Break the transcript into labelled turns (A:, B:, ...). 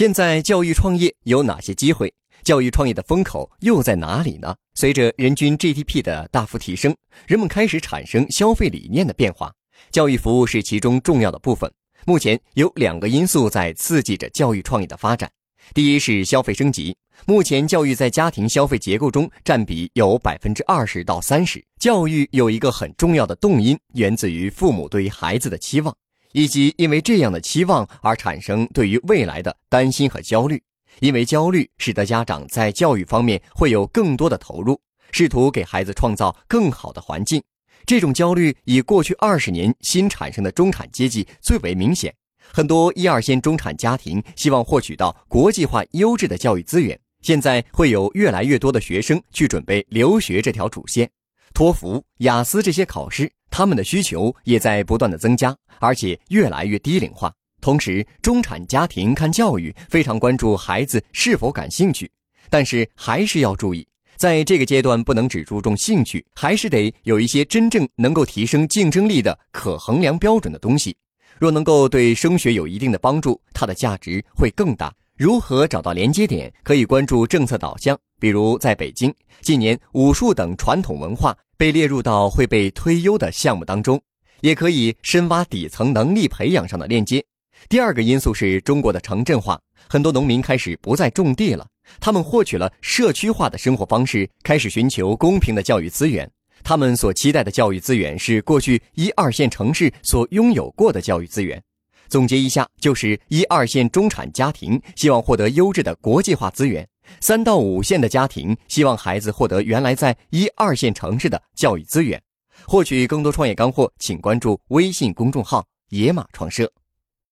A: 现在教育创业有哪些机会？教育创业的风口又在哪里呢？随着人均 GDP 的大幅提升，人们开始产生消费理念的变化，教育服务是其中重要的部分。目前有两个因素在刺激着教育创业的发展。第一是消费升级，目前教育在家庭消费结构中占比有百分之二十到三十。教育有一个很重要的动因，源自于父母对于孩子的期望，以及因为这样的期望而产生对于未来的担心和焦虑。因为焦虑，使得家长在教育方面会有更多的投入，试图给孩子创造更好的环境。这种焦虑以过去二十年新产生的中产阶级最为明显。很多一二线中产家庭希望获取到国际化优质的教育资源，现在会有越来越多的学生去准备留学这条主线。托福、雅思这些考试，他们的需求也在不断的增加，而且越来越低龄化。同时，中产家庭看教育非常关注孩子是否感兴趣，但是还是要注意，在这个阶段不能只注重兴趣，还是得有一些真正能够提升竞争力的可衡量标准的东西。若能够对升学有一定的帮助，它的价值会更大。如何找到连接点？可以关注政策导向，比如在北京，近年武术等传统文化被列入到会被推优的项目当中，也可以深挖底层能力培养上的链接。第二个因素是中国的城镇化，很多农民开始不再种地了，他们获取了社区化的生活方式，开始寻求公平的教育资源。他们所期待的教育资源是过去一二线城市所拥有过的教育资源。总结一下，就是一二线中产家庭希望获得优质的国际化资源，三到五线的家庭希望孩子获得原来在一二线城市的教育资源。获取更多创业干货，请关注微信公众号“野马创社”。